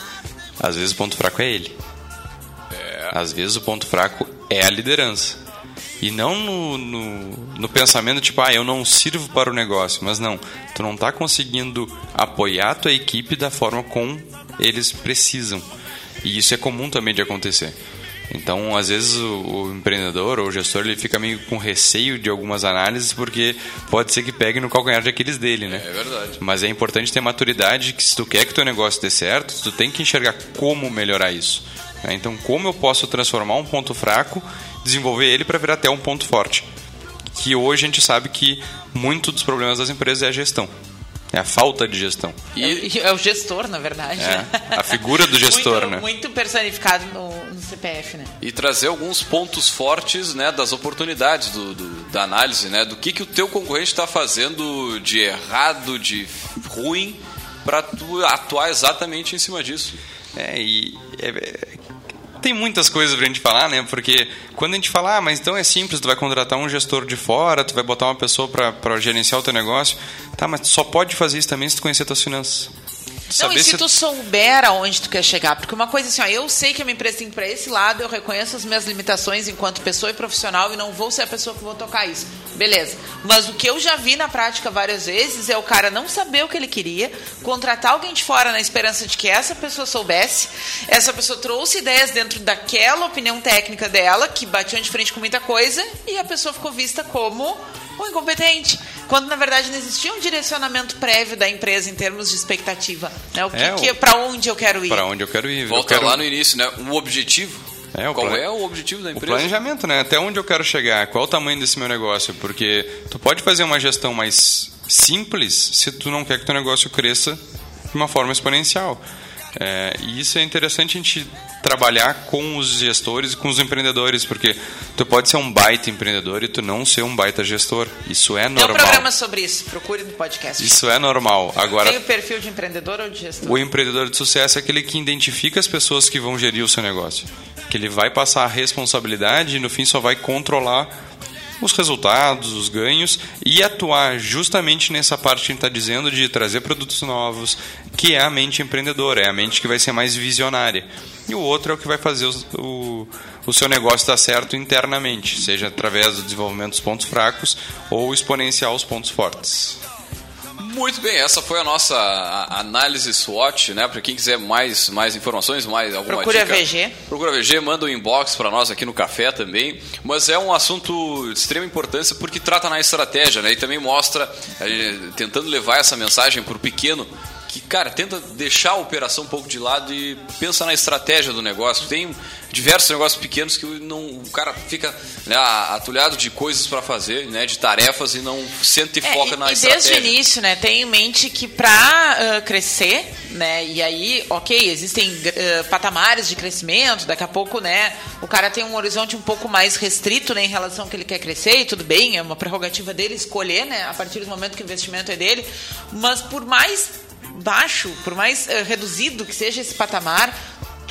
Às vezes o ponto fraco é ele. Às vezes o ponto fraco é a liderança. E não no, no, no pensamento tipo, ah, eu não sirvo para o negócio. Mas não, tu não está conseguindo apoiar a tua equipe da forma como eles precisam. E isso é comum também de acontecer. Então, às vezes, o, o empreendedor ou o gestor ele fica meio com receio de algumas análises, porque pode ser que pegue no calcanhar de Aquiles dele, né? É verdade. Mas é importante ter maturidade que se tu quer que teu negócio dê certo, tu tem que enxergar como melhorar isso. Né? Então, como eu posso transformar um ponto fraco, desenvolver ele para virar até um ponto forte. Que hoje a gente sabe que muito dos problemas das empresas é a gestão. É a falta de gestão. É, é o gestor, na verdade. É, a figura do gestor, muito, né? Muito personificado no, no CPF, né? e trazer alguns pontos fortes né, das oportunidades do, do- da análise, né, do que, que o teu concorrente está fazendo de errado, de ruim, para tu atuar exatamente em cima disso. É, e é- é- tem muitas coisas pra gente falar, né? Porque quando a gente fala, ah, mas então é simples, tu vai contratar um gestor de fora, tu vai botar uma pessoa pra gerenciar o teu negócio. Tá, mas só pode fazer isso também se tu conhecer tuas finanças. Não, e se tu souber aonde tu quer chegar, porque uma coisa assim, ó, eu sei que a minha empresa tem para esse lado, eu reconheço as minhas limitações enquanto pessoa e profissional e não vou ser a pessoa que vou tocar isso. Beleza. Mas o que eu já vi na prática várias vezes é o cara não saber o que ele queria, contratar alguém de fora na esperança de que essa pessoa soubesse, essa pessoa trouxe ideias dentro daquela opinião técnica dela, que batiam de frente com muita coisa, e a pessoa ficou vista como um incompetente. Quando na verdade não existia um direcionamento prévio da empresa em termos de expectativa. Né? O que, É, o- que para onde eu quero ir? Para onde eu quero ir. Volta eu quero... lá no início, né? O objetivo. É, o Qual plane- é o objetivo da O empresa? planejamento, né? Até onde eu quero chegar? Qual o tamanho desse meu negócio? Porque tu pode fazer uma gestão mais simples se tu não quer que teu negócio cresça de uma forma exponencial. É, e isso é interessante a gente trabalhar com os gestores e com os empreendedores, porque tu pode ser um baita empreendedor e tu não ser um baita gestor. Isso é Tem um normal. programa sobre isso, procure no podcast. Isso é normal. Agora, Tem o perfil de empreendedor ou de gestor? o empreendedor de sucesso é aquele que identifica as pessoas que vão gerir o seu negócio. Que ele vai passar a responsabilidade e no fim só vai controlar os resultados, os ganhos e atuar justamente nessa parte que a gente está dizendo de trazer produtos novos, que é a mente empreendedora, é a mente que vai ser mais visionária. E o outro é o que vai fazer os- o, o seu negócio dar certo internamente, seja através do desenvolvimento dos pontos fracos ou exponenciar os pontos fortes. Muito bem, essa foi a nossa análise SWOT, né? Para quem quiser mais, mais informações, mais alguma Procure a dica. VG. Procura VG, manda um inbox para nós aqui no café também. Mas é um assunto de extrema importância porque trata na estratégia, né? E também mostra, eh, tentando levar essa mensagem para o pequeno, que, cara, tenta deixar a operação um pouco de lado e pensa na estratégia do negócio. Tem diversos negócios pequenos que não, o cara fica né, atulhado de coisas para fazer, né? De tarefas e não sente e É, foca e, na e estratégia. desde o início, né, tenha em mente que para crescer, né, e aí, ok, existem ah, patamares de crescimento, daqui a pouco, né, o cara tem um horizonte um pouco mais restrito, né, em relação ao que ele quer crescer, e tudo bem, é uma prerrogativa dele escolher, né, a partir do momento que o investimento é dele, mas por mais baixo, por mais eh, reduzido que seja esse patamar,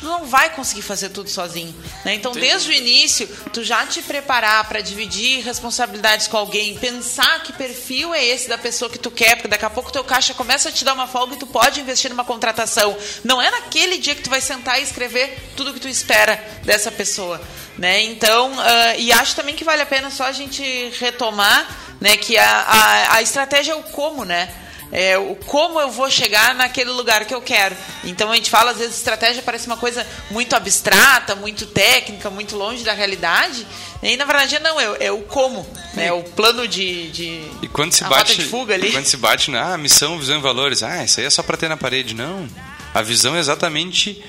tu não vai conseguir fazer tudo sozinho, né? Então, desde o início, tu já te preparar para dividir responsabilidades com alguém, pensar que perfil é esse da pessoa que tu quer, porque daqui a pouco teu caixa começa a te dar uma folga e tu pode investir numa contratação. Não é naquele dia que tu vai sentar e escrever tudo que tu espera dessa pessoa, né? Então, ah, e acho também que vale a pena só a gente retomar, né, que a, a, a estratégia é o como, né? É o como eu vou chegar naquele lugar que eu quero. Então a gente fala, às vezes, estratégia parece uma coisa muito abstrata, muito técnica, muito longe da realidade. E na verdade não, é, é o como, né? É o plano de, de E quando se bate, de fuga ali. quando se bate na ah, missão, visão e valores, ah, isso aí é só para ter na parede, não. A visão é exatamente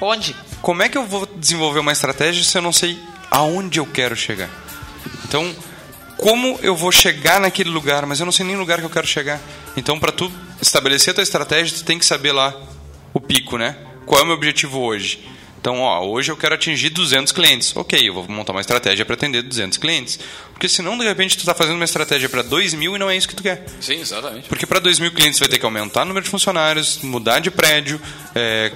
Onde? como é que eu vou desenvolver uma estratégia se eu não sei aonde eu quero chegar? Então, como eu vou chegar naquele lugar, mas eu não sei nem o lugar que eu quero chegar. Então, para tu estabelecer a tua estratégia, tu tem que saber lá o pico, né? Qual é o meu objetivo hoje? Então, ó, hoje eu quero atingir 200 clientes. Ok, eu vou montar uma estratégia para atender 200 clientes. Porque senão, de repente, tu está fazendo uma estratégia para 2 mil e não é isso que tu quer. Sim, exatamente. Porque para 2 mil clientes vai ter que aumentar o número de funcionários, mudar de prédio, é,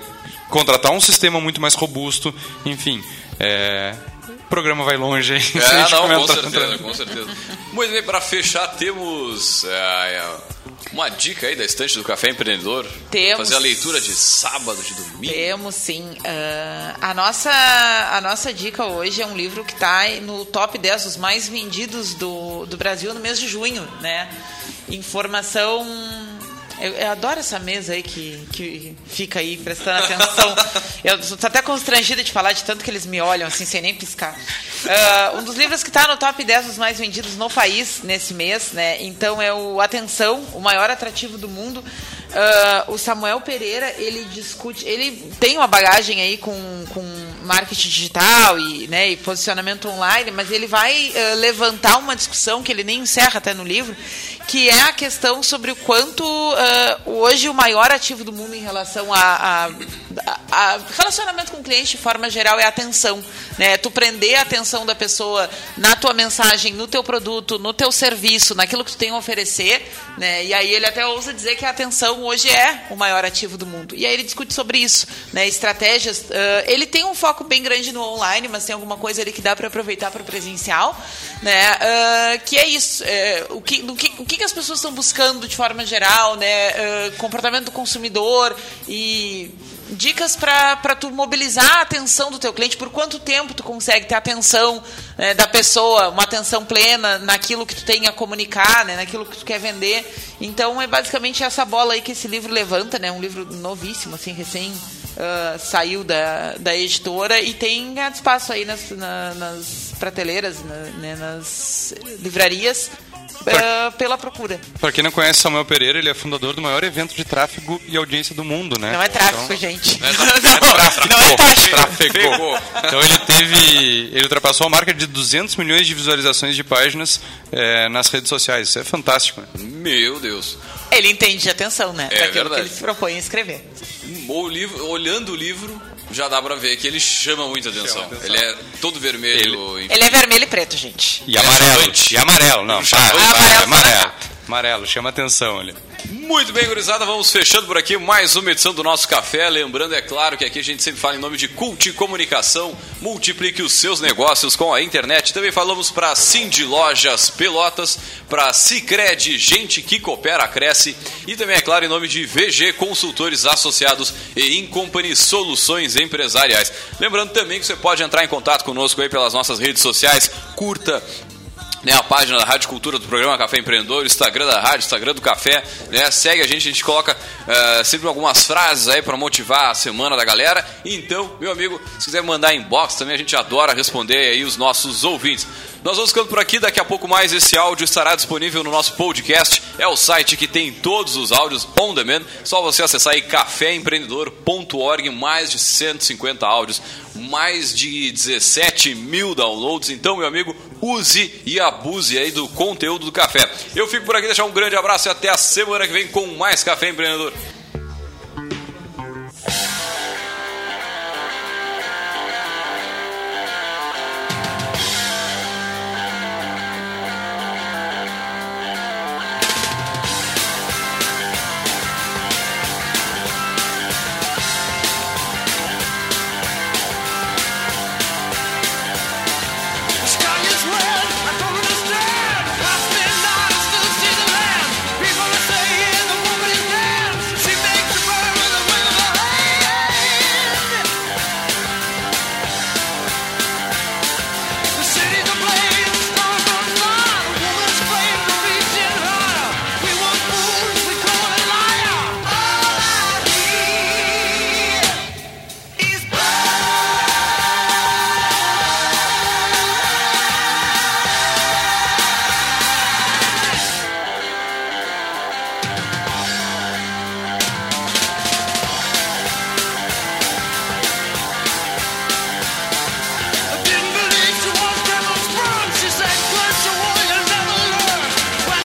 contratar um sistema muito mais robusto, enfim. É, o programa vai longe [laughs] a É, não, com certeza, com certeza. Muito bem, para fechar, temos é, é, uma dica aí da estante do Café Empreendedor. Temos. Fazer a leitura de sábado, de domingo. Temos sim. Ah, a, nossa, a nossa dica hoje é um livro que está no top 10 dos mais vendidos do, do Brasil no mês de junho, né? Informação. Eu, eu adoro essa mesa aí que, que fica aí prestando atenção. [laughs] Eu tô até constrangida de falar de tanto que eles me olham assim, sem nem piscar. Ah, um dos livros que está no top 10 dos mais vendidos no país nesse mês, né? Então é o Atenção, o maior atrativo do mundo. Ah, o Samuel Pereira, ele discute, ele tem uma bagagem aí com, com marketing digital e, né, e posicionamento online, mas ele vai ah, levantar uma discussão que ele nem encerra até no livro, que é a questão sobre o quanto ah, hoje o maior ativo do mundo em relação a, a- a- relacionamento com o cliente de forma geral é a atenção, né? Tu prender a atenção da pessoa na tua mensagem, no teu produto, no teu serviço, naquilo que tu tem a oferecer, né? E aí ele até ousa dizer que a atenção hoje é o maior ativo do mundo. E aí ele discute sobre isso, né? Estratégias. ah, ele tem um foco bem grande no online, mas tem alguma coisa ali que dá para aproveitar para o presencial, né? Ah, que é isso. é, o que, do que, o que que as pessoas estão buscando de forma geral, né? Ah, comportamento do consumidor e dicas para tu mobilizar a atenção do teu cliente, por quanto tempo tu consegue ter a atenção né, da pessoa, uma atenção plena naquilo que tu tem a comunicar, né, naquilo que tu quer vender. Então é basicamente essa bola aí que esse livro levanta, né, um livro novíssimo, assim, recém ah, saiu da, da editora e tem espaço aí nas, na- nas prateleiras, na- né, nas livrarias ah, pela procura. Para quem não conhece Samuel Pereira, ele é fundador do maior evento de tráfego e audiência do mundo, né? Não é tráfico, Então- gente. [laughs] Não é Não, não é tráfico. Trafegou. Então ele teve. Ele ultrapassou a marca de 200 milhões de visualizações de páginas eh, nas redes sociais. Isso é fantástico. Né? Meu Deus. Ele entende de atenção, né? É daquilo verdade. que ele se propõe a escrever. O livro, olhando o livro, já dá pra ver que ele chama muita atenção. Ele é todo vermelho. enfim. Ele é vermelho e preto, gente. E amarelo. E amarelo, não. Para, Amarelo. amarelo. Amarelo, chama atenção ali. Muito bem, gurizada, vamos fechando por aqui mais uma edição do nosso café. Lembrando, é claro, que aqui a gente sempre fala em nome de Cult Comunicação. Multiplique os seus negócios com a internet. Também falamos para Cindy Lojas Pelotas, para Cicred, gente que coopera, cresce. E também, é claro, em nome de VG Consultores Associados e Incompany Soluções Empresariais. Lembrando também que você pode entrar em contato conosco aí pelas nossas redes sociais. Curta, né, a página da Rádio Cultura do programa Café Empreendedor, Instagram da rádio, Instagram do Café, né, segue a gente, a gente coloca eh, sempre algumas frases aí para motivar a semana da galera. Então, meu amigo, se quiser mandar inbox também, a gente adora responder aí os nossos ouvintes. Nós vamos ficando por aqui, daqui a pouco mais esse áudio estará disponível no nosso podcast. É o site que tem todos os áudios on demand. Só você acessar aí caféempreendedor.org, mais de 150 áudios, mais de 17 mil downloads. Então, meu amigo, use e abuse aí do conteúdo do café. Eu fico por aqui, deixar um grande abraço e até a semana que vem com mais Café Empreendedor.